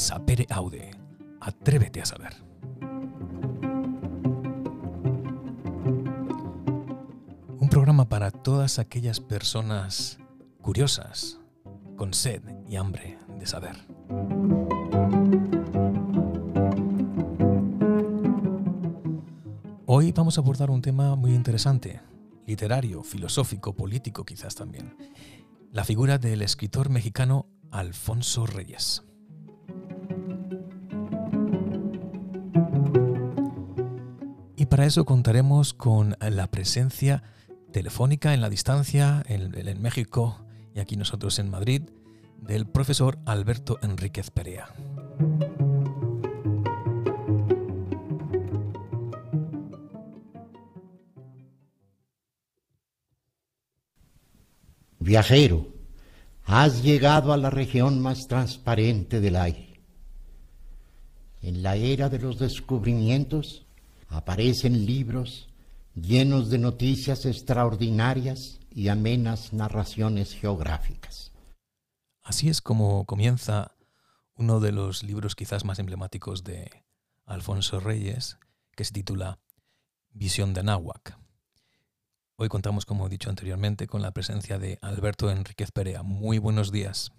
Sapere Aude. Atrévete a saber. Un programa para todas aquellas personas curiosas, con sed y hambre de saber. Hoy vamos a abordar un tema muy interesante, literario, filosófico, político quizás también. La figura del escritor mexicano Alfonso Reyes. Para eso contaremos con la presencia telefónica en la distancia, en, México y aquí nosotros en Madrid, del profesor Alberto Enríquez Perea. Viajero, has llegado a la región más transparente del aire. En la era de los descubrimientos aparecen libros llenos de noticias extraordinarias y amenas narraciones geográficas. Así es como comienza uno de los libros quizás más emblemáticos de Alfonso Reyes, que se titula Visión de Náhuac. Hoy contamos, como he dicho anteriormente, con la presencia de Alberto Enríquez Perea. Muy buenos días.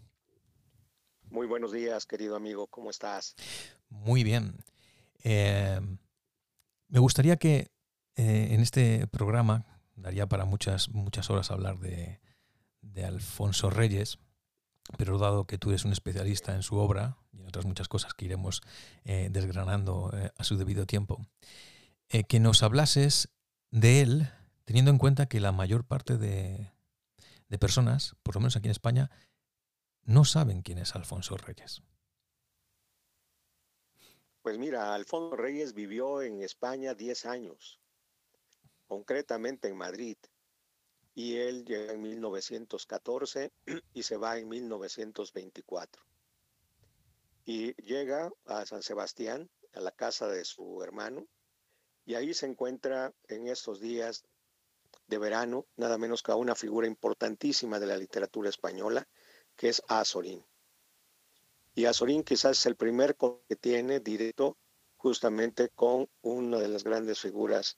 Muy buenos días, querido amigo. ¿Cómo estás? Muy bien. Eh, me gustaría que eh, en este programa, daría para muchas, muchas horas hablar de, Alfonso Reyes, pero dado que tú eres un especialista en su obra y en otras muchas cosas que iremos eh, desgranando a su debido tiempo, que nos hablases de él teniendo en cuenta que la mayor parte de, personas, por lo menos aquí en España, no saben quién es Alfonso Reyes. Pues mira, Alfonso Reyes vivió en España 10 años, concretamente en Madrid, y él llega en 1914 y se va en 1924. Y llega a San Sebastián, a la casa de su hermano, y ahí se encuentra en estos días de verano, nada menos que a una figura importantísima de la literatura española, que es Azorín. Y Azorín quizás es el primer que tiene directo justamente con una de las grandes figuras,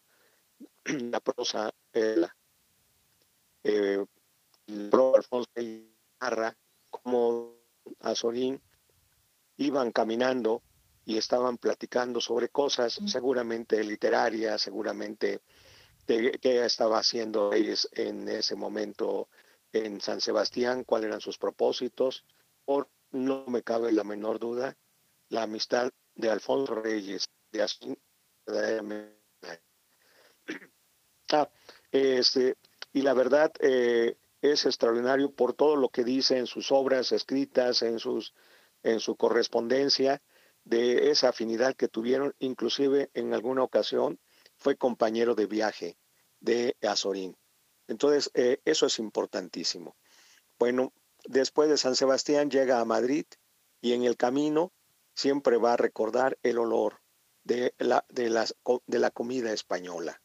la prosa, el, eh, Alfonso narra como Azorín iban caminando y estaban platicando sobre cosas seguramente literarias, seguramente de qué estaba haciendo Reyes en ese momento en San Sebastián, cuáles eran sus propósitos, por no me cabe la menor duda, la amistad de Alfonso Reyes, de así, ah, este, y la verdad eh, es extraordinario por todo lo que dice en sus obras escritas, en, sus, en su correspondencia, de esa afinidad que tuvieron, inclusive en alguna ocasión fue compañero de viaje de Azorín. Entonces, eh, eso es importantísimo. Bueno, después de San Sebastián llega a Madrid y en el camino siempre va a recordar el olor de la, de de la comida española.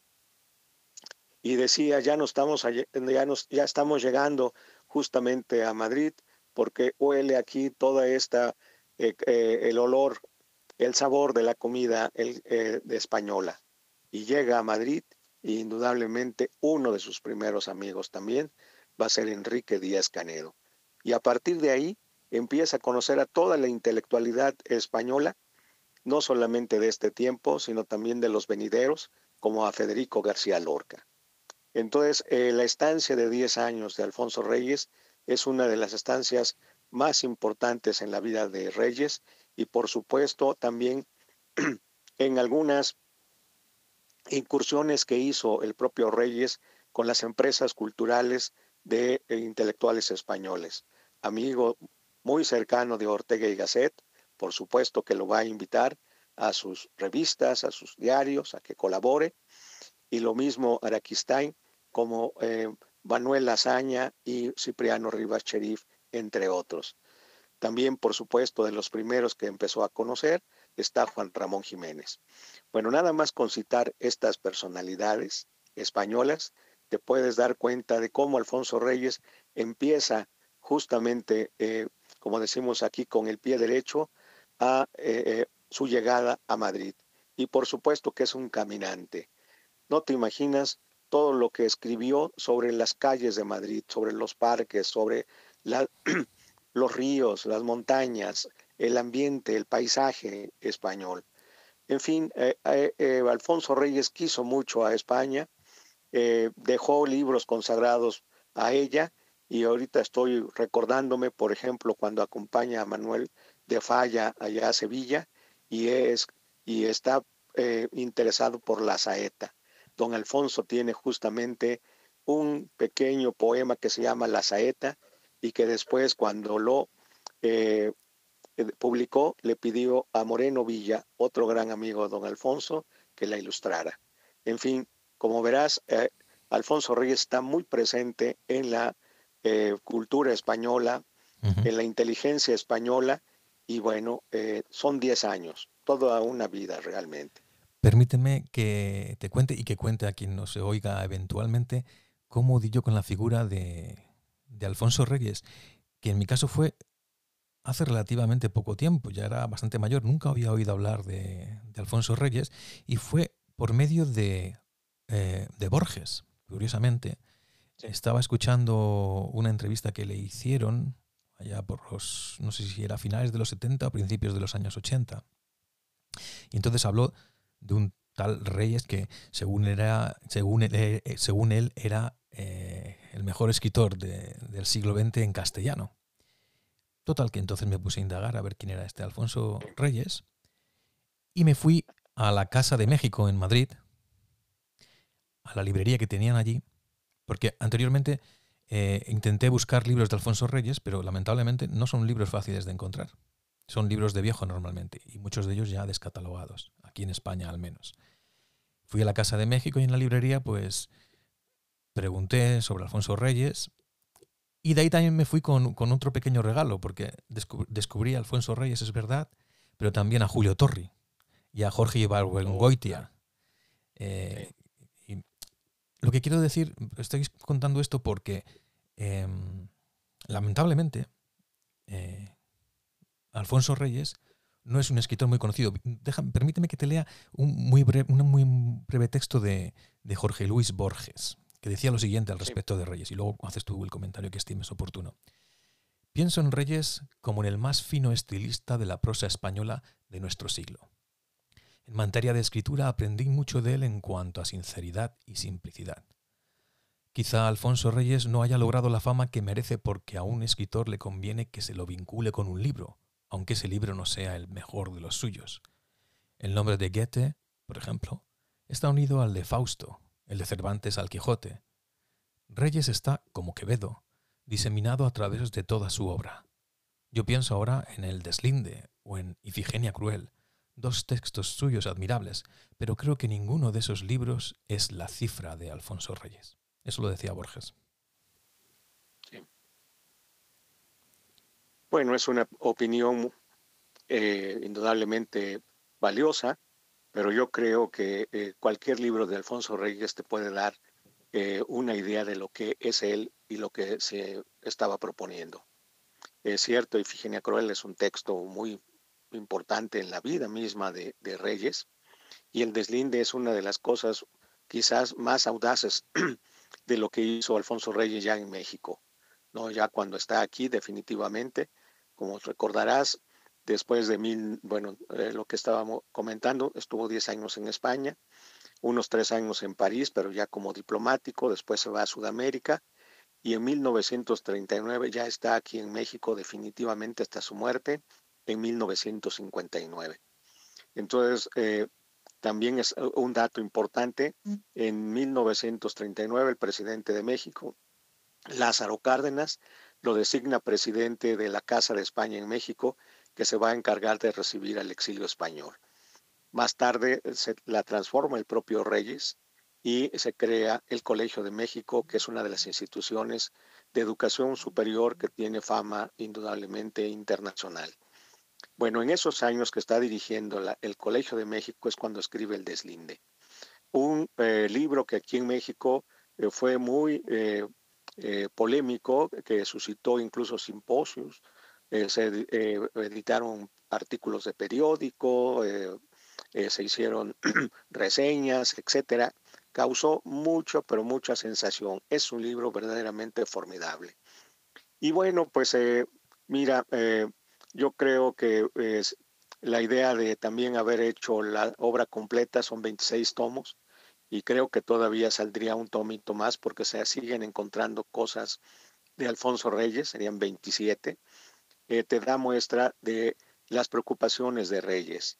Y decía, ya, no estamos, ya, nos, ya estamos llegando justamente a Madrid porque huele aquí toda esta, eh, eh, el olor, el sabor de la comida de española y llega a Madrid e indudablemente uno de sus primeros amigos también va a ser Enrique Díaz Canedo. Y a partir de ahí empieza a conocer a toda la intelectualidad española, no solamente de este tiempo, sino también de los venideros, como a Federico García Lorca. Entonces, eh, la estancia de 10 años de Alfonso Reyes es una de las estancias más importantes en la vida de Reyes y por supuesto también en algunas incursiones que hizo el propio Reyes con las empresas culturales de eh, intelectuales españoles. Amigo muy cercano de Ortega y Gasset, por supuesto que lo va a invitar a sus revistas, a sus diarios, a que colabore. Y lo mismo Araquistain como eh, Manuel Lazaña y Cipriano Rivas Cherif, entre otros. También, por supuesto, de los primeros que empezó a conocer está Juan Ramón Jiménez. Bueno, nada más con citar estas personalidades españolas, te puedes dar cuenta de cómo Alfonso Reyes empieza justamente, eh, como decimos aquí, con el pie derecho a su llegada a Madrid. Y por supuesto que es un caminante. No te imaginas todo lo que escribió sobre las calles de Madrid, sobre los parques, sobre los ríos, las montañas, el ambiente, el paisaje español. En fin, eh, eh, eh, Alfonso Reyes quiso mucho a España, dejó libros consagrados a ella y ahorita estoy recordándome, por ejemplo, cuando acompaña a Manuel de Falla allá a Sevilla y, es, y está interesado por la saeta don Alfonso tiene justamente un pequeño poema que se llama La Saeta y que después cuando lo eh, eh, publicó le pidió a Moreno Villa, otro gran amigo de don Alfonso, que la ilustrara. En fin, como verás, eh, Alfonso Reyes está muy presente en la cultura española, en la inteligencia española y bueno, son 10 años, toda una vida realmente. Permíteme que te cuente y que cuente a quien nos oiga eventualmente cómo di yo con la figura de, Alfonso Reyes, que en mi caso fue hace relativamente poco tiempo, ya era bastante mayor, nunca había oído hablar de, Alfonso Reyes y fue por medio de, eh, de Borges, curiosamente. Estaba escuchando una entrevista que le hicieron allá por los, no sé si era finales de los 70 o principios de los años 80. Y entonces habló de un tal Reyes que según, era, según, él, eh, según él era eh, el mejor escritor del siglo XX en castellano. Total que entonces me puse a indagar a ver quién era este Alfonso Reyes y me fui a la Casa de México en Madrid, a la librería que tenían allí, porque anteriormente eh, intenté buscar libros de Alfonso Reyes, pero lamentablemente no son libros fáciles de encontrar. Son libros de viejo normalmente y muchos de ellos ya descatalogados, aquí en España al menos. Fui a la Casa de México y en la librería pues pregunté sobre Alfonso Reyes y de ahí también me fui con, otro pequeño regalo porque descubrí a Alfonso Reyes, es verdad, pero también a Julio Torri y a Jorge Ibargüengoitia. Eh, lo que quiero decir, estoy contando esto porque em, lamentablemente eh, Alfonso Reyes no es un escritor muy conocido. permíteme que te lea un muy breve, un muy breve texto de, Jorge Luis Borges, que decía lo siguiente al respecto de Reyes, y luego haces tú el comentario que estimes oportuno. Pienso en Reyes como en el más fino estilista de la prosa española de nuestro siglo. En materia de escritura aprendí mucho de él en cuanto a sinceridad y simplicidad. Quizá Alfonso Reyes no haya logrado la fama que merece porque a un escritor le conviene que se lo vincule con un libro, aunque ese libro no sea el mejor de los suyos. El nombre de Goethe, por ejemplo, está unido al de Fausto, el de Cervantes al Quijote. Reyes está, como Quevedo, diseminado a través de toda su obra. Yo pienso ahora en El Deslinde o en Ifigenia Cruel, dos textos suyos admirables, pero creo que ninguno de esos libros es la cifra de Alfonso Reyes. Eso lo decía Borges. Bueno, es una opinión eh, indudablemente valiosa, pero yo creo que eh, cualquier libro de Alfonso Reyes te puede dar eh, una idea de lo que es él y lo que se estaba proponiendo. Es cierto, Ifigenia Cruel es un texto muy importante en la vida misma de, Reyes, y el deslinde es una de las cosas quizás más audaces de lo que hizo Alfonso Reyes ya en México. ¿no? Ya cuando está aquí definitivamente, como recordarás, después de mil, bueno, eh, lo que estábamos comentando, estuvo 10 años en España, unos tres años en París, pero ya como diplomático, después se va a Sudamérica y en 1939 ya está aquí en México definitivamente hasta su muerte en 1959. Entonces, eh, también es un dato importante, mm. en 1939 el presidente de México, Lázaro Cárdenas lo designa presidente de la Casa de España en México, que se va a encargar de recibir al exilio español. Más tarde se la transforma el propio Reyes y se crea el Colegio de México, que es una de las instituciones de educación superior que tiene fama indudablemente internacional. Bueno, en esos años que está dirigiendo el Colegio de México es cuando escribe El Deslinde, un eh, libro que aquí en México eh, fue muy eh, polémico que suscitó incluso simposios. Se editaron artículos de periódico, se hicieron reseñas, etcétera. Causó mucho, pero mucha sensación. Es un libro verdaderamente formidable. Y bueno, pues mira, yo creo que la idea de también haber hecho la obra completa son 26 tomos y creo que todavía saldría un tomito más porque se siguen encontrando cosas de Alfonso Reyes, serían 27, eh, te da muestra de las preocupaciones de Reyes.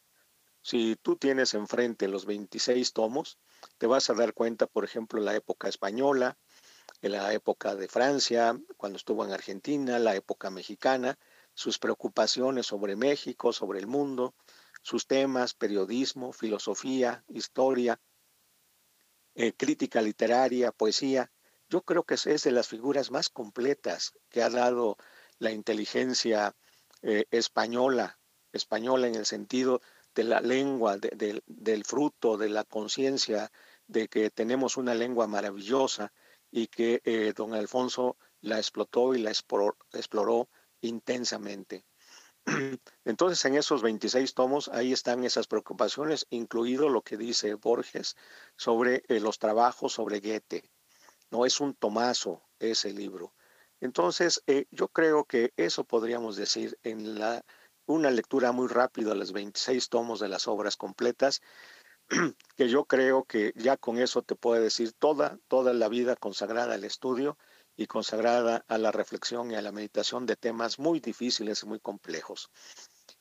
Si tú tienes enfrente los 26 tomos, te vas a dar cuenta, por ejemplo, la época española, la época de Francia, cuando estuvo en Argentina, la época mexicana, sus preocupaciones sobre México, sobre el mundo, sus temas, periodismo, filosofía, historia, eh, crítica literaria, poesía. Yo creo que es de las figuras más completas que ha dado la inteligencia eh, española, española en el sentido de la lengua, del fruto, de la conciencia, de que tenemos una lengua maravillosa y que eh, don Alfonso la explotó y la exploró intensamente. Entonces, en esos 26 tomos, ahí están esas preocupaciones, incluido lo que dice Borges sobre eh, los trabajos sobre Goethe. No es un tomazo ese libro. Entonces, eh, yo creo que eso podríamos decir en la, una lectura muy rápida de los 26 tomos de las obras completas, que yo creo que ya con eso te puede decir toda, toda la vida consagrada al estudio y consagrada a la reflexión y a la meditación de temas muy difíciles y muy complejos.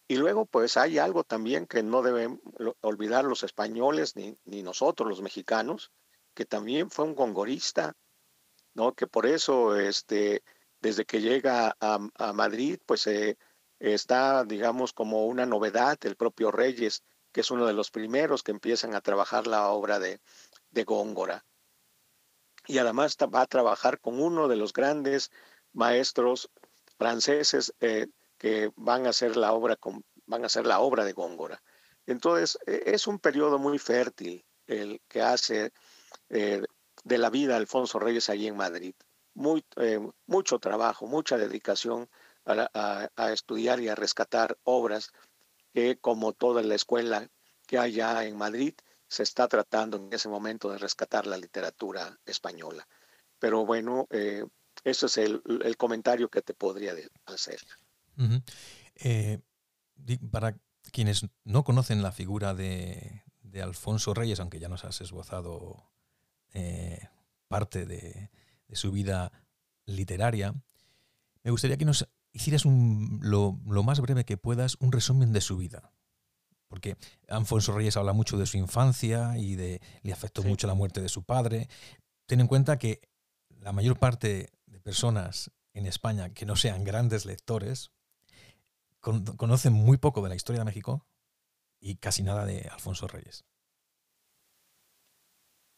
Y luego, pues hay algo también que no deben olvidar los españoles ni, ni nosotros los mexicanos, que también fue un gongorista, ¿no? Que por eso, este, desde que llega a, Madrid, pues eh, está, digamos, como una novedad el propio Reyes, que es uno de los primeros que empiezan a trabajar la obra de, de Góngora y además va a trabajar con uno de los grandes maestros franceses eh, que van a hacer la obra van a hacer la obra de Góngora. Entonces e, es un periodo muy fértil el que hace eh, de la vida Alfonso Reyes allí en Madrid. Muy, eh, mucho trabajo, mucha dedicación a, a, estudiar y a rescatar obras que como toda la escuela que hay ya en Madrid se está tratando en ese momento de rescatar la literatura española. Pero bueno, eh, ese es el, comentario que te podría hacer. Eh, para quienes no conocen la figura de, Alfonso Reyes, aunque ya nos has esbozado eh, parte de, su vida literaria, me gustaría que nos hicieras lo, lo, más breve que puedas un resumen de su vida. Porque Alfonso Reyes habla mucho de su infancia y de le afectó mucho la muerte de su padre. Ten en cuenta que la mayor parte de personas en España que no sean grandes lectores conocen muy poco de la historia de México y casi nada de Alfonso Reyes.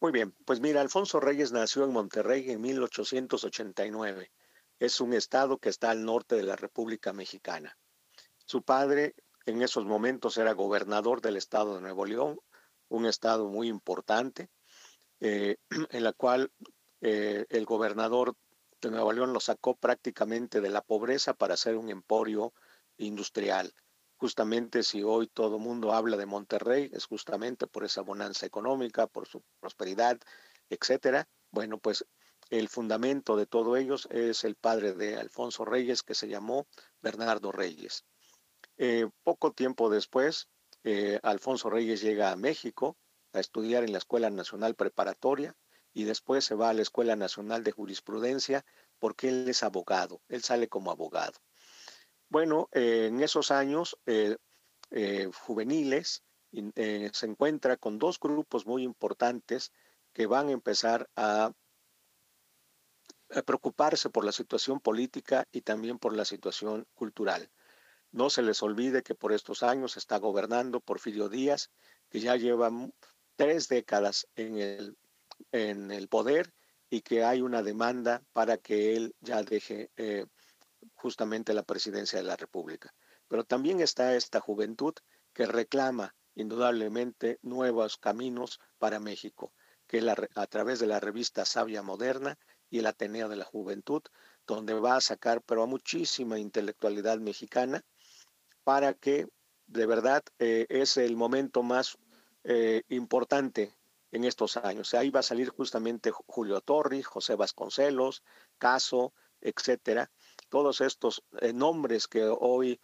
Muy bien, pues mira, Alfonso Reyes nació en Monterrey en 1889. Es un estado que está al norte de la República Mexicana. Su padre en esos momentos era gobernador del estado de Nuevo León, un estado muy importante, eh, en la cual eh, el gobernador de Nuevo León lo sacó prácticamente de la pobreza para hacer un emporio industrial. Justamente si hoy todo el mundo habla de Monterrey, es justamente por esa bonanza económica, por su prosperidad, etcétera. Bueno, pues el fundamento de todo ellos es el padre de Alfonso Reyes, que se llamó Bernardo Reyes. Eh, poco tiempo después, eh, Alfonso Reyes llega a México a estudiar en la Escuela Nacional Preparatoria y después se va a la Escuela Nacional de Jurisprudencia porque él es abogado, él sale como abogado. Bueno, eh, en esos años juveniles se encuentra con dos grupos muy importantes que van a empezar a preocuparse por la situación política y también por la situación cultural. No se les olvide que por estos años está gobernando Porfirio Díaz, que ya lleva tres décadas en el, en el poder y que hay una demanda para que él ya deje eh, justamente la presidencia de la República. Pero también está esta juventud que reclama indudablemente nuevos caminos para México, que la, a través de la revista Sabia Moderna y el Ateneo de la Juventud, donde va a sacar pero a muchísima intelectualidad mexicana para que de verdad es el momento más importante en estos años. Ahí va a salir justamente Julio Torri, José Vasconcelos, Caso, etcétera. Todos estos nombres que hoy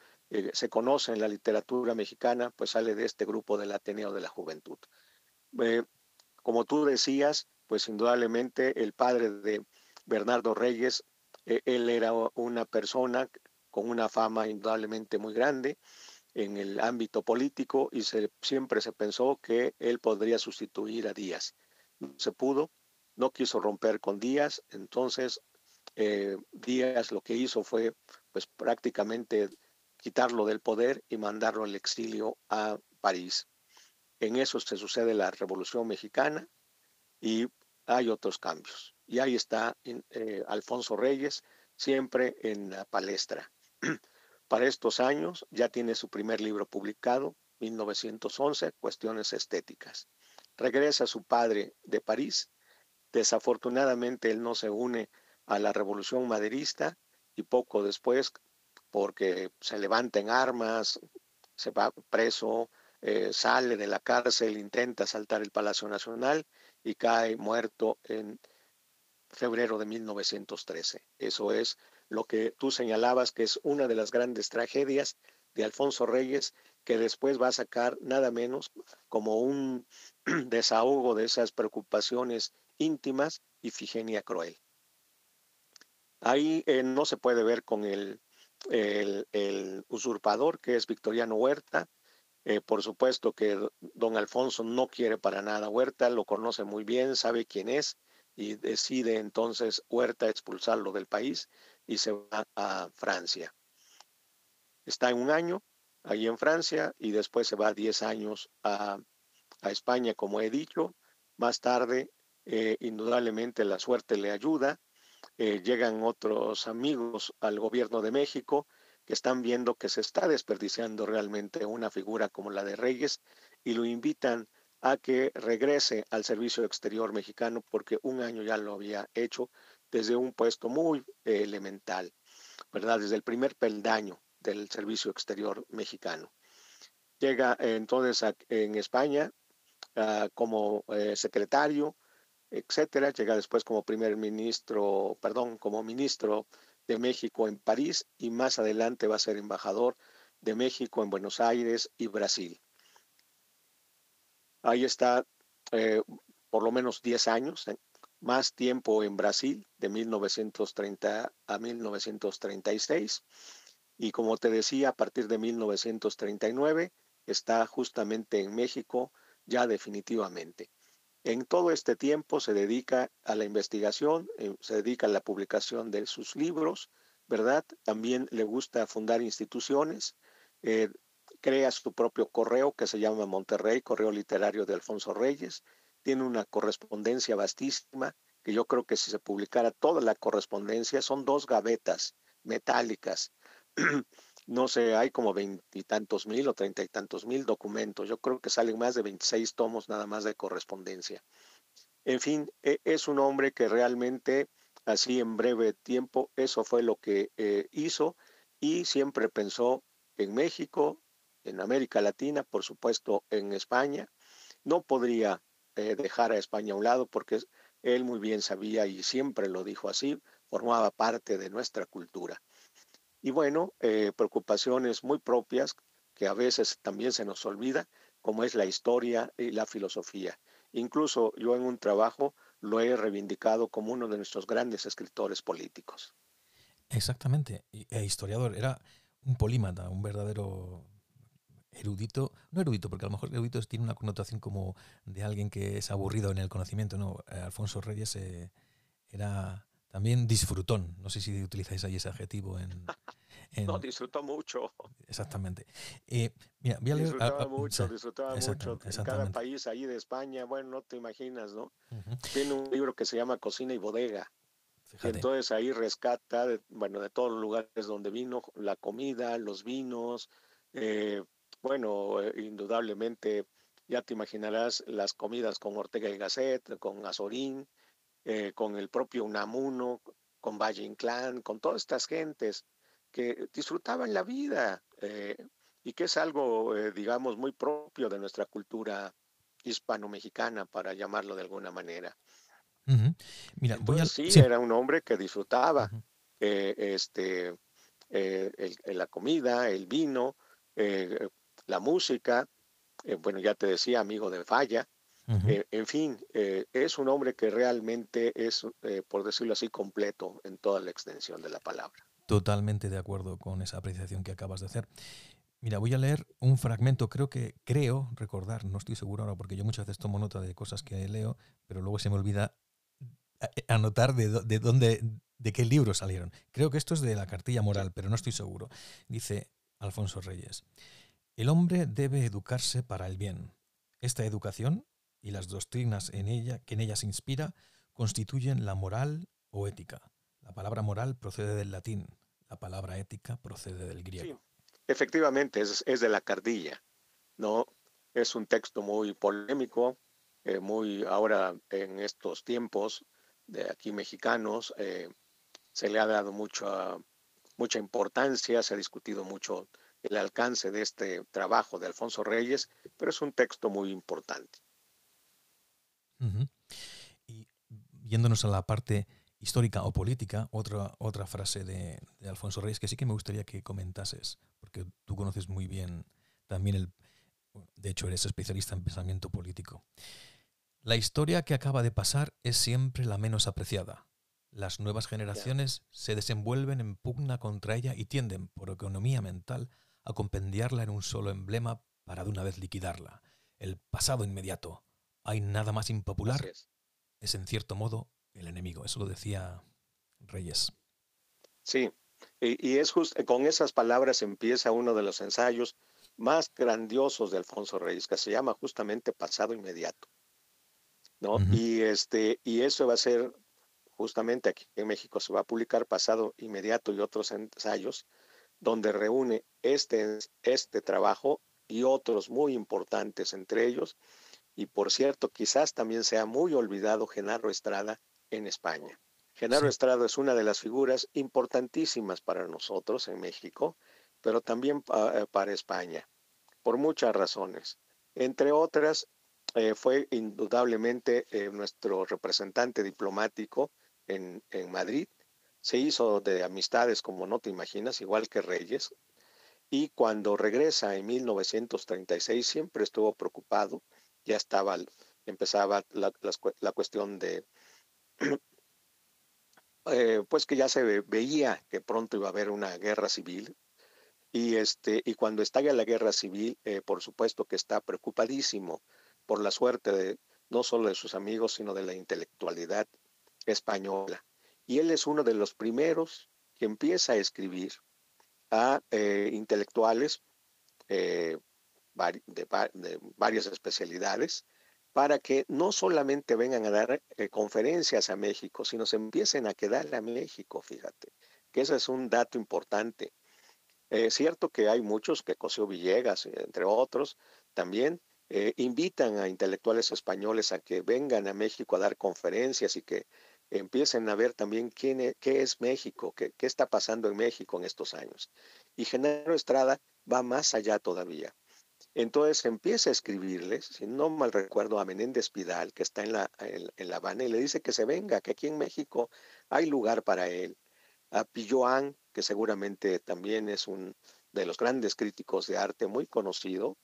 se conocen en la literatura mexicana, pues sale de este grupo del Ateneo de la Juventud. como tú decías, pues indudablemente el padre de Bernardo Reyes, él era una persona con una fama indudablemente muy grande en el ámbito político y se, siempre se pensó que él podría sustituir a Díaz. No se pudo, no quiso romper con Díaz, entonces eh, Díaz lo que hizo fue pues prácticamente quitarlo del poder y mandarlo al exilio a París. En eso se sucede la Revolución Mexicana y hay otros cambios. Y ahí está eh, Alfonso Reyes, siempre en la palestra. Para estos años ya tiene su primer libro publicado, 1911, Cuestiones Estéticas. Regresa su padre de París. Desafortunadamente él no se une a la revolución maderista y poco después, porque se levanta en armas, se va preso, eh, sale de la cárcel, intenta saltar el Palacio Nacional y cae muerto en febrero de 1913. Eso es lo que tú señalabas que es una de las grandes tragedias de Alfonso Reyes, que después va a sacar nada menos como un desahogo de esas preocupaciones íntimas y Figenia Cruel. Ahí eh, no se puede ver con el, el, usurpador, que es Victoriano Huerta. Eh, por supuesto que don Alfonso no quiere para nada Huerta, lo conoce muy bien, sabe quién es y decide entonces Huerta expulsarlo del país y se va a Francia. Está un año ahí en Francia y después se va 10 años a, España, como he dicho. Más tarde, eh, indudablemente la suerte le ayuda. Eh, llegan otros amigos al gobierno de México que están viendo que se está desperdiciando realmente una figura como la de Reyes y lo invitan a que regrese al servicio exterior mexicano porque un año ya lo había hecho desde un puesto muy eh, elemental, ¿verdad? Desde el primer peldaño del servicio exterior mexicano. Llega eh, entonces en España ah, como eh, secretario, etcétera. Llega después como primer ministro, perdón, como ministro de México en París y más adelante va a ser embajador de México en Buenos Aires y Brasil. Ahí está por lo menos 10 años más tiempo en Brasil, de 1930 a 1936. Y como te decía, a partir de 1939 está justamente en México ya definitivamente. En todo este tiempo se dedica a la investigación, eh, se dedica a la publicación de sus libros, ¿verdad? También le gusta fundar instituciones, eh, crea su propio correo que se llama Monterrey, Correo Literario de Alfonso Reyes, tiene una correspondencia vastísima, que yo creo que si se publicara toda la correspondencia, son dos gavetas metálicas. no sé, hay como veintitantos mil o treinta y tantos mil documentos. Yo creo que salen más de 26 tomos nada más de correspondencia. En fin, e, es un hombre que realmente, así en breve tiempo, eso fue lo que eh, hizo y siempre pensó en México, en América Latina, por supuesto en España. No podría eh, dejar a España a un lado porque él muy bien sabía y siempre lo dijo así, formaba parte de nuestra cultura. Y bueno, eh, preocupaciones muy propias que a veces también se nos olvida, como es la historia y la filosofía. Incluso yo en un trabajo lo he reivindicado como uno de nuestros grandes escritores políticos. Exactamente, e historiador, era un polímata, un verdadero erudito, no erudito, porque a lo mejor erudito tiene una connotación como de alguien que es aburrido en el conocimiento, no, eh, Alfonso Reyes eh, era también disfrutón, no sé si utilizáis ahí ese adjetivo en... no, disfrutó mucho. Exactamente. Eh, mira, voy a leer, disfrutaba mucho, disfrutaba mucho. En cada país ahí de España, bueno, no te imaginas, ¿no? Tiene un libro que se llama Cocina y Bodega. Y entonces ahí rescata, bueno, de todos los lugares donde vino, la comida, los vinos, eh, bueno, eh, indudablemente ya te imaginarás las comidas con Ortega y Gasset, con Azorín, eh, con el propio Unamuno, con Valle Inclán, con todas estas gentes que disfrutaban la vida. Eh, y que es algo, eh, digamos, muy propio de nuestra cultura hispano-mexicana, para llamarlo de alguna manera. Mira, sí, era un hombre que disfrutaba este, la comida, el vino, la música, bueno, ya te decía, amigo de Falla, en fin, es un hombre que realmente es, por decirlo así, completo en toda la extensión de la palabra. Totalmente de acuerdo con esa apreciación que acabas de hacer. Mira, voy a leer un fragmento, creo que, creo recordar, no estoy seguro ahora porque yo muchas veces tomo nota de cosas que leo, pero luego se me olvida eh, anotar de, de dónde, de qué libros salieron. Creo que esto es de la cartilla moral, pero no estoy seguro. Dice Alfonso Reyes, el hombre debe educarse para el bien. Esta educación y las doctrinas en ella, que en ella se inspira constituyen la moral o ética. La palabra moral procede del latín, la palabra ética procede del griego. Efectivamente, es, de la cardilla, ¿no? Es un texto muy polémico, eh, muy ahora en estos tiempos de aquí mexicanos, eh, se le ha dado mucha, mucha importancia, se ha discutido mucho el alcance de este trabajo de Alfonso Reyes, pero es un texto muy importante. Y yéndonos a la parte histórica o política, otra, otra frase de, Alfonso Reyes que sí que me gustaría que comentases, porque tú conoces muy bien también el... De hecho, eres especialista en pensamiento político. La historia que acaba de pasar es siempre la menos apreciada. Las nuevas generaciones se desenvuelven en pugna contra ella y tienden, por economía mental, a compendiarla en un solo emblema para de una vez liquidarla. El pasado inmediato. ¿Hay nada más impopular? es en cierto modo el enemigo. Eso lo decía Reyes. Sí, y, es justo con esas palabras empieza uno de los ensayos más grandiosos de Alfonso Reyes, que se llama justamente Pasado Inmediato. ¿no? Y este, y eso va a ser justamente aquí en México se va a publicar Pasado Inmediato y otros ensayos, donde reúne este, este trabajo y otros muy importantes entre ellos. Y por cierto, quizás también sea muy olvidado Genaro Estrada, en España. Genaro Estrado es una de las figuras importantísimas para nosotros en México, pero también eh, para España, por muchas razones. Entre otras, eh, fue indudablemente eh, nuestro representante diplomático en, en Madrid. Se hizo de amistades como no te imaginas, igual que Reyes. Y cuando regresa en 1936 siempre estuvo preocupado, ya estaba, empezaba la, cuestión de Eh, pues que ya se veía que pronto iba a haber una guerra civil. Y, este, y cuando estalla la guerra civil, eh, por supuesto que está preocupadísimo por la suerte de no solo de sus amigos, sino de la intelectualidad española. Y él es uno de los primeros que empieza a escribir a eh, intelectuales de, varias especialidades para que no solamente vengan a dar eh, conferencias a México, sino se empiecen a quedar a México, fíjate, que ese es un dato importante. Es cierto que hay muchos que Cosío Villegas, entre otros, también eh, invitan a intelectuales españoles a que vengan a México a dar conferencias y que empiecen a ver también quién es, qué es México, qué, está pasando en México en estos años. Y Genaro Estrada va más allá todavía. Entonces empieza a escribirles, si no mal recuerdo, a Menéndez Pidal, que está en la, en, la Habana, y le dice que se venga, que aquí en México hay lugar para él. A Pilloan, que seguramente también es un de los grandes críticos de arte muy conocido,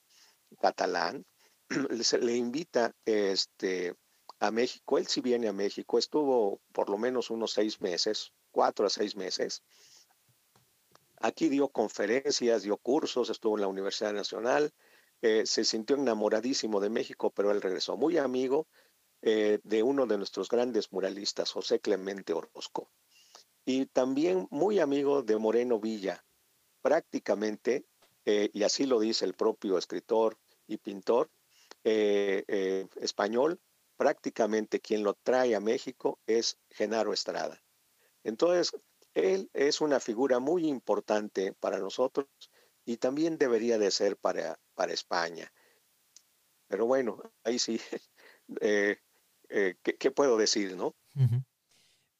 catalán, le invita este, a México. Él sí viene a México, estuvo por lo menos unos seis meses, cuatro a seis meses. Aquí dio conferencias, dio cursos, estuvo en la Universidad Nacional, eh, se sintió enamoradísimo de México, pero él regresó muy amigo eh, de uno de nuestros grandes muralistas, José Clemente Orozco, y también muy amigo de Moreno Villa, prácticamente, eh, y así lo dice el propio escritor y pintor español, prácticamente quien lo trae a México es Genaro Estrada. Entonces, él es una figura muy importante para nosotros y también debería de ser para, para España. Pero bueno, ahí sí, eh, eh, ¿qué, puedo decir, no?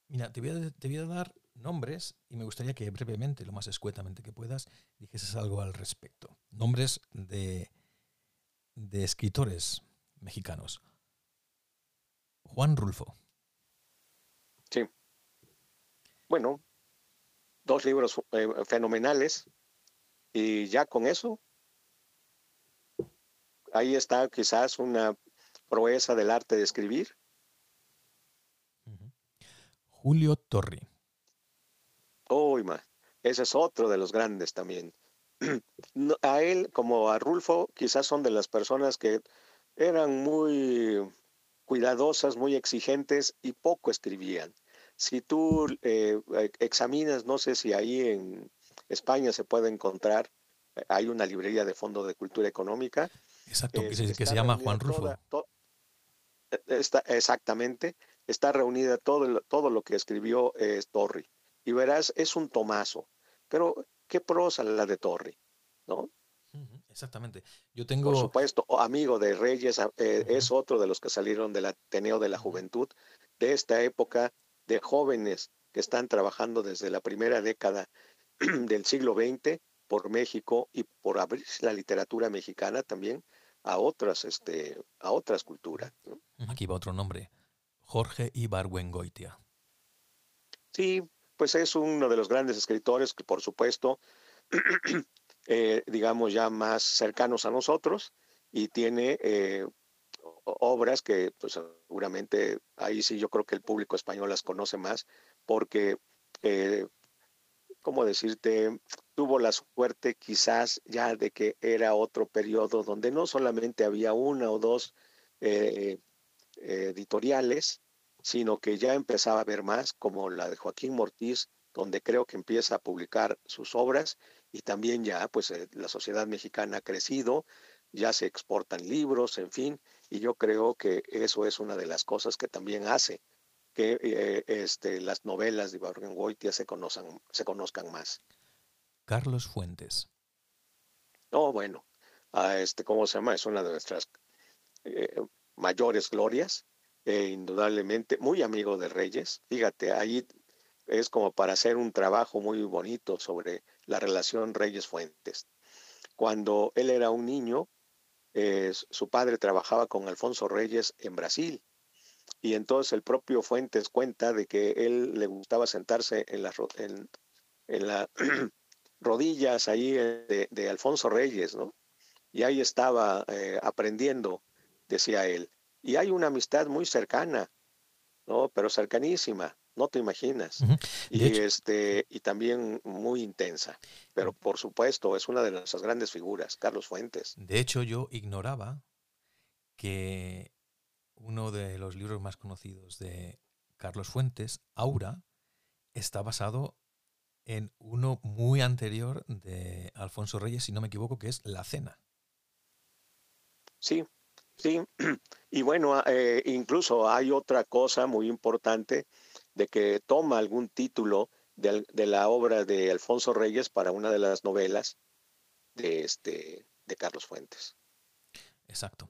Mira, te voy, a, te voy, a, dar nombres y me gustaría que brevemente, lo más escuetamente que puedas, dijeses algo al respecto. nombres de, de escritores mexicanos. Juan Rulfo. Sí. Bueno, dos libros eh, fenomenales y ya con eso, ahí está quizás una proeza del arte de escribir. Julio Torri. Uy, ese es otro de los grandes también. a él, como a Rulfo, quizás son de las personas que eran muy cuidadosas, muy exigentes y poco escribían. Si tú eh, examinas, no sé si ahí en España se puede encontrar, eh, hay una librería de Fondo de Cultura Económica. Exacto, que, se, llama Juan Rulfo. Eh, está, exactamente, está reunida todo, todo lo que escribió Torri. Y verás, es un tomazo. Pero qué prosa la de Torri, ¿no? Exactamente. Yo tengo. Por supuesto, amigo de Reyes, eh, es otro de los que salieron del Ateneo de la Juventud, de esta época de jóvenes que están trabajando desde la primera década del siglo XX por México y por abrir la literatura mexicana también a otras, este, a otras culturas. Aquí va otro nombre, Jorge Ibargüengoitia. Sí, pues es uno de los grandes escritores que por supuesto Eh, digamos, ya más cercanos a nosotros y tiene eh, obras que pues, seguramente ahí sí yo creo que el público español las conoce más porque, eh, ¿cómo decirte? Tuvo la suerte quizás ya de que era otro periodo donde no solamente había una o dos editoriales, sino que ya empezaba a haber más, como la de Joaquín Mortiz, donde creo que empieza a publicar sus obras y también ya pues eh, la sociedad mexicana ha crecido, ya se exportan libros, en fin, y yo creo que eso es una de las cosas que también hace que eh, este, las novelas de Ibargüengoitia se conozcan, se conozcan más. Carlos Fuentes. Oh, bueno, a este, ¿cómo se llama? Es una de nuestras eh, mayores glorias, e indudablemente muy amigo de Reyes. Fíjate, ahí es como para hacer un trabajo muy bonito sobre la relación Reyes Fuentes. Cuando él era un niño, eh, su padre trabajaba con Alfonso Reyes en Brasil. Y entonces el propio Fuentes cuenta de que él le gustaba sentarse en las rodillas ahí de, de, Alfonso Reyes, ¿no? Y ahí estaba eh, aprendiendo, decía él. Y hay una amistad muy cercana, ¿no? Pero cercanísima no te imaginas. Y este y también muy intensa. Pero por supuesto, es una de nuestras grandes figuras, Carlos Fuentes. De hecho, yo ignoraba que uno de los libros más conocidos de Carlos Fuentes, Aura, está basado en uno muy anterior de Alfonso Reyes, si no me equivoco, que es La Cena. Sí, sí. Y bueno, eh, incluso hay otra cosa muy importante de que toma algún título de, la obra de Alfonso Reyes para una de las novelas de, este, de Carlos Fuentes. Exacto.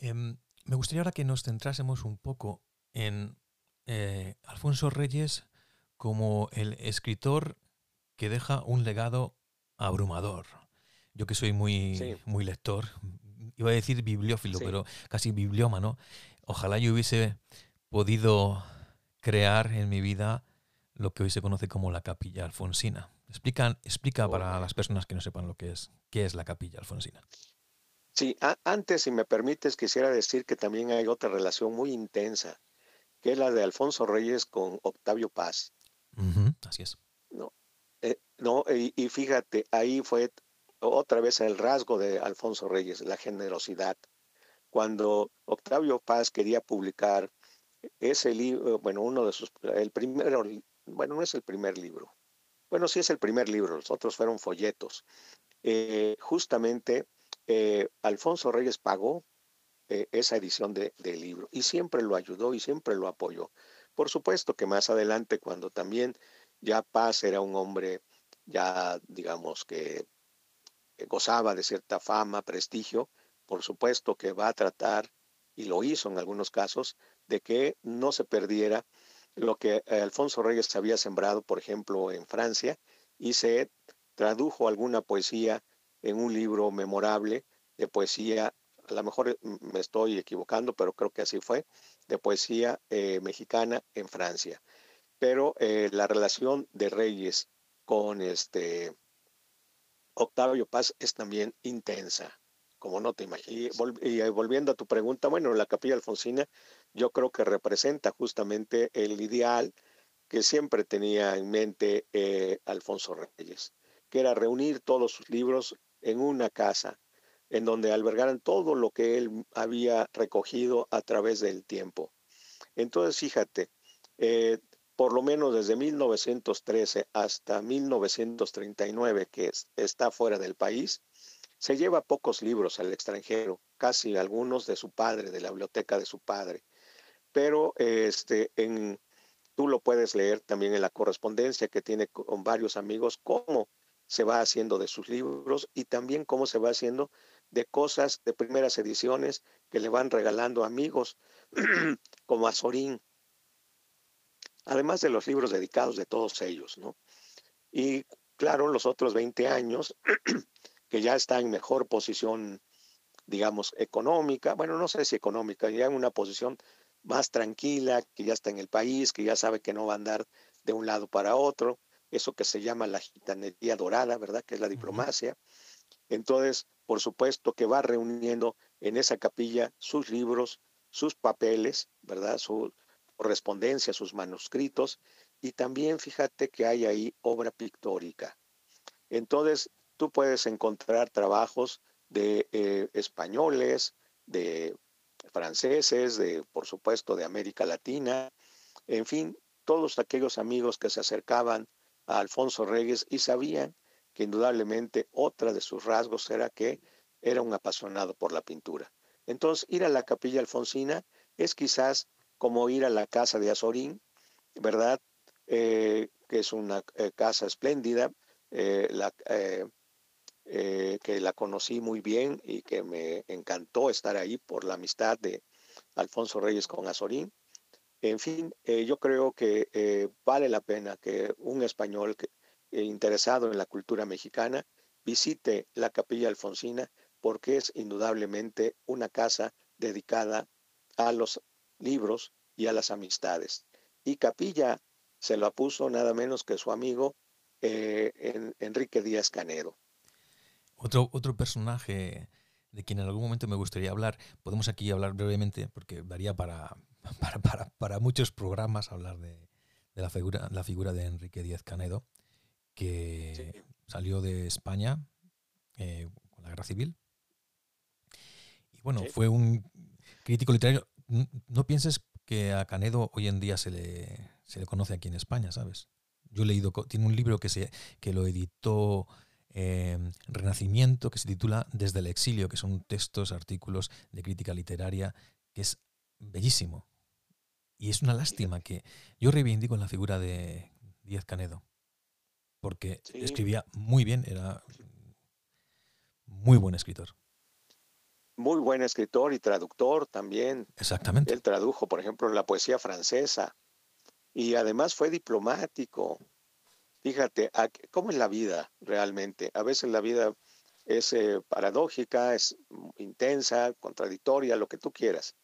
Em, me gustaría ahora que nos centrásemos un poco en eh, Alfonso Reyes como el escritor que deja un legado abrumador. Yo que soy muy, muy lector, iba a decir bibliófilo, pero casi bibliómano, ojalá yo hubiese podido crear en mi vida lo que hoy se conoce como la capilla alfonsina. Explica, explica para las personas que no sepan lo que es, qué es la capilla alfonsina. Sí, antes, si me permites, quisiera decir que también hay otra relación muy intensa, que es la de Alfonso Reyes con Octavio Paz. así es. No, eh, no y, y, fíjate, ahí fue otra vez el rasgo de Alfonso Reyes, la generosidad. Cuando Octavio Paz quería publicar ese libro, bueno, uno de sus, el primero, bueno, no es el primer libro. Bueno, sí es el primer libro, los otros fueron folletos. Eh, justamente eh, Alfonso Reyes pagó eh, esa edición del libro y siempre lo ayudó y siempre lo apoyó. Por supuesto que más adelante, cuando también ya Paz era un hombre ya, digamos, que gozaba de cierta fama, prestigio, por supuesto que va a tratar, y lo hizo en algunos casos, de que no se perdiera lo que Alfonso Reyes había sembrado, por ejemplo, en Francia, y se tradujo alguna poesía en un libro memorable de poesía, a lo mejor me estoy equivocando, pero creo que así fue, de poesía eh, mexicana en Francia. Pero eh, la relación de Reyes con este Octavio Paz es también intensa, como no te imaginas. Y volviendo a tu pregunta, bueno, la capilla alfonsina yo creo que representa justamente el ideal que siempre tenía en mente Alfonso Reyes, que era reunir todos sus libros en una casa, en donde albergaran todo lo que él había recogido a través del tiempo. Entonces, fíjate, eh, por lo menos desde 1913 hasta 1939, que está fuera del país, se lleva pocos libros al extranjero, casi algunos de su padre, de la biblioteca de su padre. Pero este, en, tú lo puedes leer también en la correspondencia que tiene con varios amigos, cómo se va haciendo de sus libros y también cómo se va haciendo de cosas de primeras ediciones que le van regalando amigos como Azorín, además de los libros dedicados de todos ellos, ¿no? Y claro, los otros 20 años, que ya está en mejor posición, digamos, económica, bueno, no sé si económica, ya en una posición más tranquila, que ya está en el país, que ya sabe que no va a andar de un lado para otro, eso que se llama la gitanería dorada, ¿verdad? Que es la diplomacia. Entonces, por supuesto que va reuniendo en esa capilla sus libros, sus papeles, ¿verdad? Su correspondencia, sus manuscritos, y también fíjate que hay ahí obra pictórica. Entonces, tú puedes encontrar trabajos de eh, españoles, de franceses, de, por supuesto, de América Latina, en fin, todos aquellos amigos que se acercaban a Alfonso Reyes y sabían que indudablemente otra de sus rasgos era que era un apasionado por la pintura. Entonces, ir a la capilla alfonsina es quizás como ir a la casa de Azorín, ¿verdad? Eh, que es una eh, casa espléndida, la, que la conocí muy bien y que me encantó estar ahí por la amistad de Alfonso Reyes con Azorín. En fin, eh, yo creo que eh, vale la pena que un español eh, interesado en la cultura mexicana visite la capilla alfonsina porque es indudablemente una casa dedicada a los libros y a las amistades. Y capilla se lo puso nada menos que su amigo Enrique Díaz Canedo. Otro, otro personaje de quien en algún momento me gustaría hablar, podemos aquí hablar brevemente porque daría para, para, para, para muchos programas hablar de, de, la, figura, la figura de Enrique Díaz Canedo, que salió de España eh, con la guerra civil. Y bueno, fue un crítico literario. No, pienses que a Canedo hoy en día se le, se le conoce aquí en España, ¿sabes? Yo he leído, tiene un libro que, se, que lo editó eh, Renacimiento, que se titula Desde el exilio, que son textos, artículos de crítica literaria, que es bellísimo. Y es una lástima que yo reivindico en la figura de Díaz Canedo, porque escribía muy bien, era muy buen escritor. Muy buen escritor y traductor también. Exactamente. Él tradujo, por ejemplo, la poesía francesa y además fue diplomático. Fíjate, ¿cómo es la vida realmente? A veces la vida es eh, paradójica, es intensa, contradictoria, lo que tú quieras.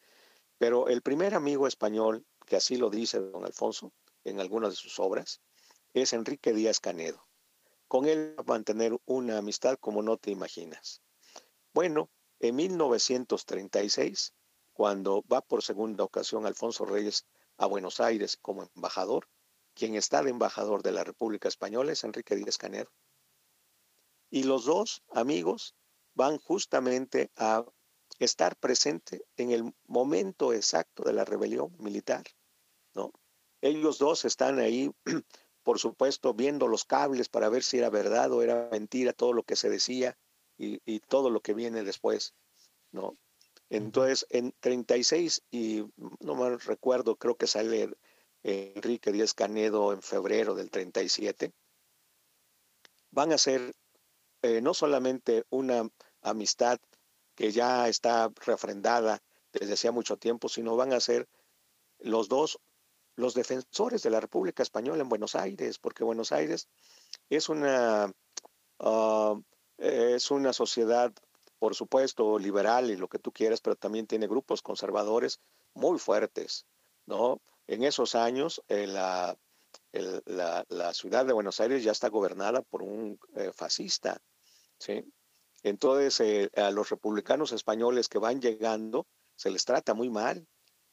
Pero el primer amigo español, que así lo dice don Alfonso en algunas de sus obras, es Enrique Díaz Canedo. Con él va a mantener una amistad como no te imaginas. Bueno, en 1936, cuando va por segunda ocasión Alfonso Reyes a Buenos Aires como embajador, quien está de embajador de la República Española es Enrique Díaz Canedo. Y los dos amigos van justamente a estar presente en el momento exacto de la rebelión militar, ¿no? Ellos dos están ahí, por supuesto, viendo los cables para ver si era verdad o era mentira todo lo que se decía y, todo lo que viene después, ¿no? Entonces, en 36, y no me recuerdo, creo que sale Enrique Díaz Canedo en febrero del 37, van a ser eh, no solamente una amistad que ya está refrendada desde hacía mucho tiempo, sino van a ser los dos los defensores de la República Española en Buenos Aires, porque Buenos Aires es una, ah, es una sociedad, por supuesto, liberal y lo que tú quieras, pero también tiene grupos conservadores muy fuertes, ¿no? En esos años, eh, la, la, ciudad de Buenos Aires ya está gobernada por un eh, fascista, ¿sí? Entonces, eh, a los republicanos españoles que van llegando, se les trata muy mal.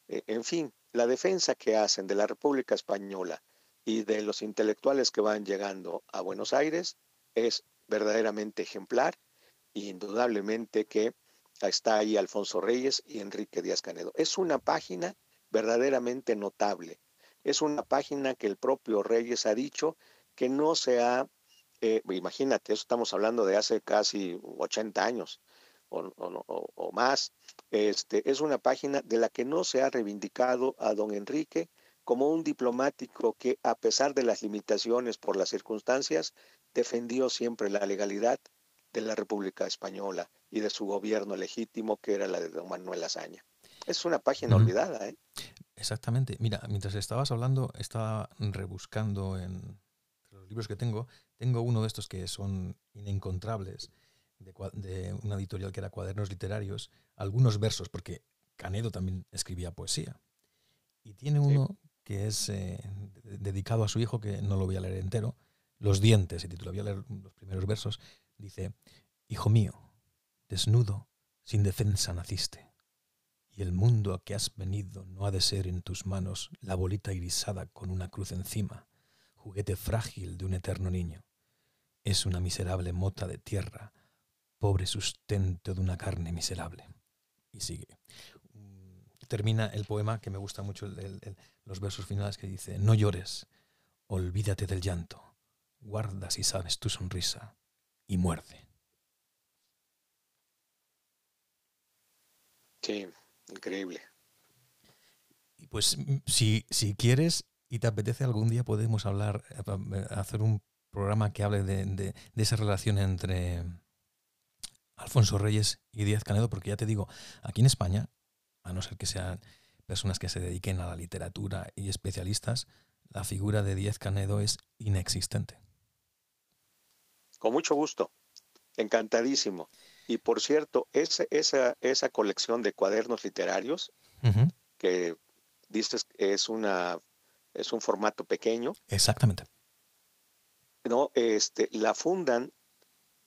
en fin, la defensa que hacen de la República Española y de los intelectuales que van llegando a Buenos Aires es verdaderamente ejemplar y indudablemente que está ahí Alfonso Reyes y Enrique Díaz Canedo. Es una página verdaderamente notable. Es una página que el propio Reyes ha dicho que no se ha, eh, imagínate, eso estamos hablando de hace casi 80 años o, más, este, es una página de la que no se ha reivindicado a don Enrique como un diplomático que, a pesar de las limitaciones por las circunstancias, defendió siempre la legalidad de la República Española y de su gobierno legítimo, que era la de don Manuel Azaña. Es una página olvidada. ¿eh? Exactamente. Mira, mientras estabas hablando, estaba rebuscando en los libros que tengo. Tengo uno de estos que son inencontrables, de, una editorial que era Cuadernos Literarios, algunos versos, porque Canedo también escribía poesía. Y tiene uno que es eh, dedicado a su hijo, que no lo voy a leer entero, Los dientes, se titula, voy a leer los primeros versos. Dice, Hijo mío, desnudo, sin defensa naciste, y el mundo a que has venido no ha de ser en tus manos la bolita irisada con una cruz encima, juguete frágil de un eterno niño. Es una miserable mota de tierra, pobre sustento de una carne miserable. Y sigue. Termina el poema que me gusta mucho, los versos finales que dice, no llores, olvídate del llanto, guarda si sabes tu sonrisa y muerde. Sí, increíble. Y pues si, si quieres y te apetece algún día podemos hablar, hacer un programa que hable de, de, esa relación entre Alfonso Reyes y Díaz Canedo, porque ya te digo, aquí en España, a no ser que sean personas que se dediquen a la literatura y especialistas, la figura de Díaz Canedo es inexistente. Con mucho gusto, encantadísimo. Y por cierto, esa, esa, esa colección de cuadernos literarios, que dices es una es un formato pequeño. Exactamente. No, este, la fundan,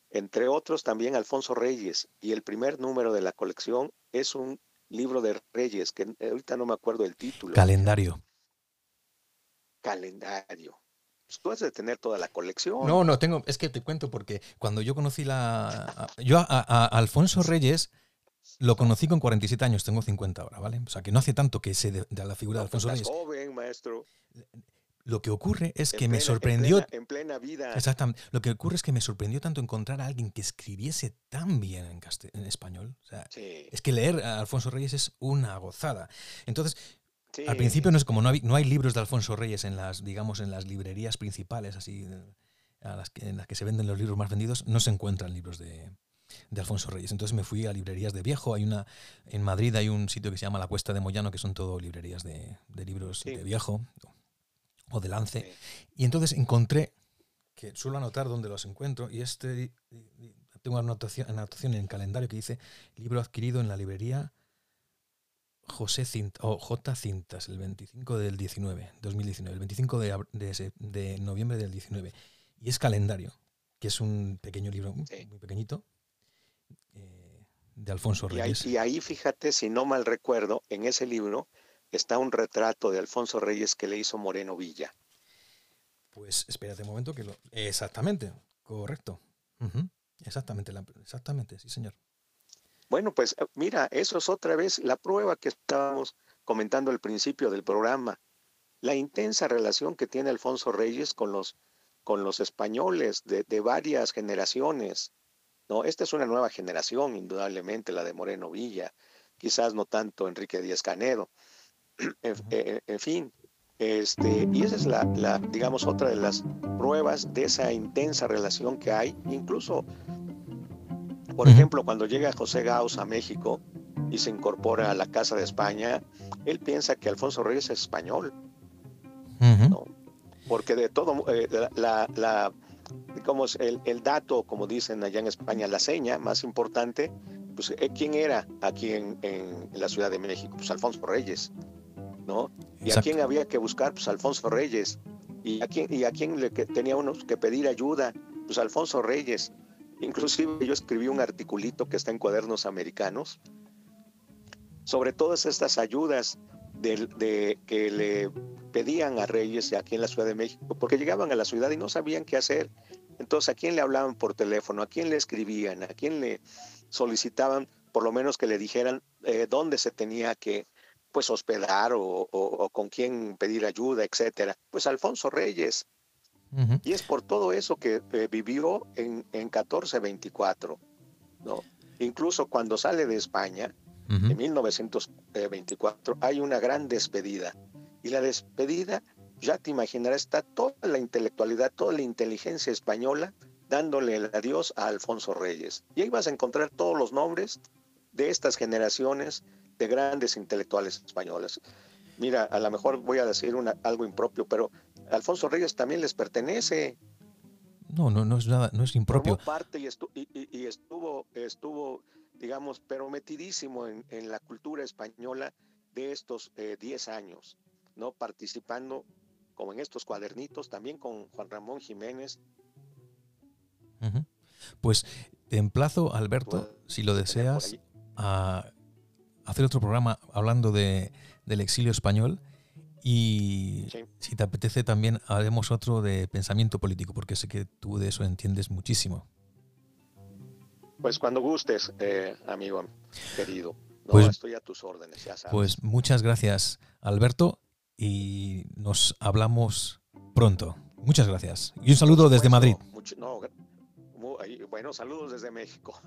entre otros, también Alfonso Reyes, y el primer número de la colección es un libro de Reyes, que ahorita no me acuerdo el título. Calendario. Calendario. Pues, tú has de tener toda la colección. No, no, tengo, es que te cuento porque cuando yo conocí la... Yo a, Alfonso Reyes lo conocí con 47 años, tengo 50 ahora, ¿vale? O sea, que no hace tanto que sé de, la figura de Alfonso Reyes. joven, maestro. Lo que ocurre es que me sorprendió. En plena, vida. Exactamente. Lo que ocurre es que me sorprendió tanto encontrar a alguien que escribiese tan bien en, en español. O sea, Es que leer a Alfonso Reyes es una gozada. Entonces, al principio no es como no hay, no hay libros de Alfonso Reyes en las, digamos, en las librerías principales, así a las que, en las que se venden los libros más vendidos, no se encuentran libros de, Alfonso Reyes. Entonces me fui a librerías de viejo. Hay una en Madrid hay un sitio que se llama La Cuesta de Moyano, que son todo librerías de, libros de viejo o de lance. Y entonces encontré que suelo anotar donde los encuentro y este tengo una anotación, anotación en el calendario que dice libro adquirido en la librería José Cintas, o J. Cintas, el 25 del 19, 2019, el 25 de, de, noviembre del 19. Y es Calendario, que es un pequeño libro, muy pequeñito, eh, de Alfonso Reyes. Y ahí, fíjate, si no mal recuerdo, en ese libro está un retrato de Alfonso Reyes que le hizo Moreno Villa. Pues espérate un momento que lo... Exactamente, correcto. Exactamente, exactamente, sí señor. Bueno, pues eh, mira, eso es otra vez la prueba que estábamos comentando al principio del programa. La intensa relación que tiene Alfonso Reyes con los, con los españoles de, varias generaciones. ¿no? Esta es una nueva generación, indudablemente, la de Moreno Villa, quizás no tanto Enrique Díaz Canedo. Eh, en, fin, este, y esa es la, la, digamos, otra de las pruebas de esa intensa relación que hay, incluso por ejemplo, cuando llega José Gauss a México y se incorpora a la Casa de España, él piensa que Alfonso Reyes es español. Porque de todo, eh, la, como el, el, dato, como dicen allá en España, la seña más importante, pues eh, ¿quién era aquí en, en, la Ciudad de México? Pues Alfonso Reyes, ¿no? ¿Y a quién había que buscar? Pues Alfonso Reyes. ¿Y a quién, y a quién le tenía uno que pedir ayuda? Pues Alfonso Reyes. Inclusive yo escribí un articulito que está en Cuadernos Americanos sobre todas estas ayudas que le pedían a Reyes aquí en la Ciudad de México, porque llegaban a la ciudad y no sabían qué hacer. Entonces, ¿a quién le hablaban por teléfono? ¿A quién le escribían? ¿A quién le solicitaban por lo menos que le dijeran eh, dónde se tenía que pues hospedar o, con quién pedir ayuda, etcétera? Pues Alfonso Reyes. Y es por todo eso que eh, vivió en, en 1424, ¿no? Incluso cuando sale de España, en 1924, hay una gran despedida. Y la despedida, ya te imaginarás, está toda la intelectualidad, toda la inteligencia española dándole el adiós a Alfonso Reyes. Y ahí vas a encontrar todos los nombres de estas generaciones de grandes intelectuales españoles. Mira, a lo mejor voy a decir una, algo impropio, pero Alfonso Reyes también les pertenece. No, no, no es nada, no es impropio. Formó parte y, y, estuvo, estuvo, digamos, pero metidísimo en, en la cultura española de estos 10 eh, años, ¿no? Participando, como en estos cuadernitos, también con Juan Ramón Jiménez, pues te emplazo, Alberto, si lo deseas, a hacer otro programa hablando de, del exilio español y si te apetece también haremos otro de pensamiento político, porque sé que tú de eso entiendes muchísimo. Pues cuando gustes, eh, amigo querido. pues, estoy a tus órdenes, ya sabes. Pues muchas gracias, Alberto, y nos hablamos pronto. Muchas gracias. Y un saludo desde Madrid. bueno, saludos desde México.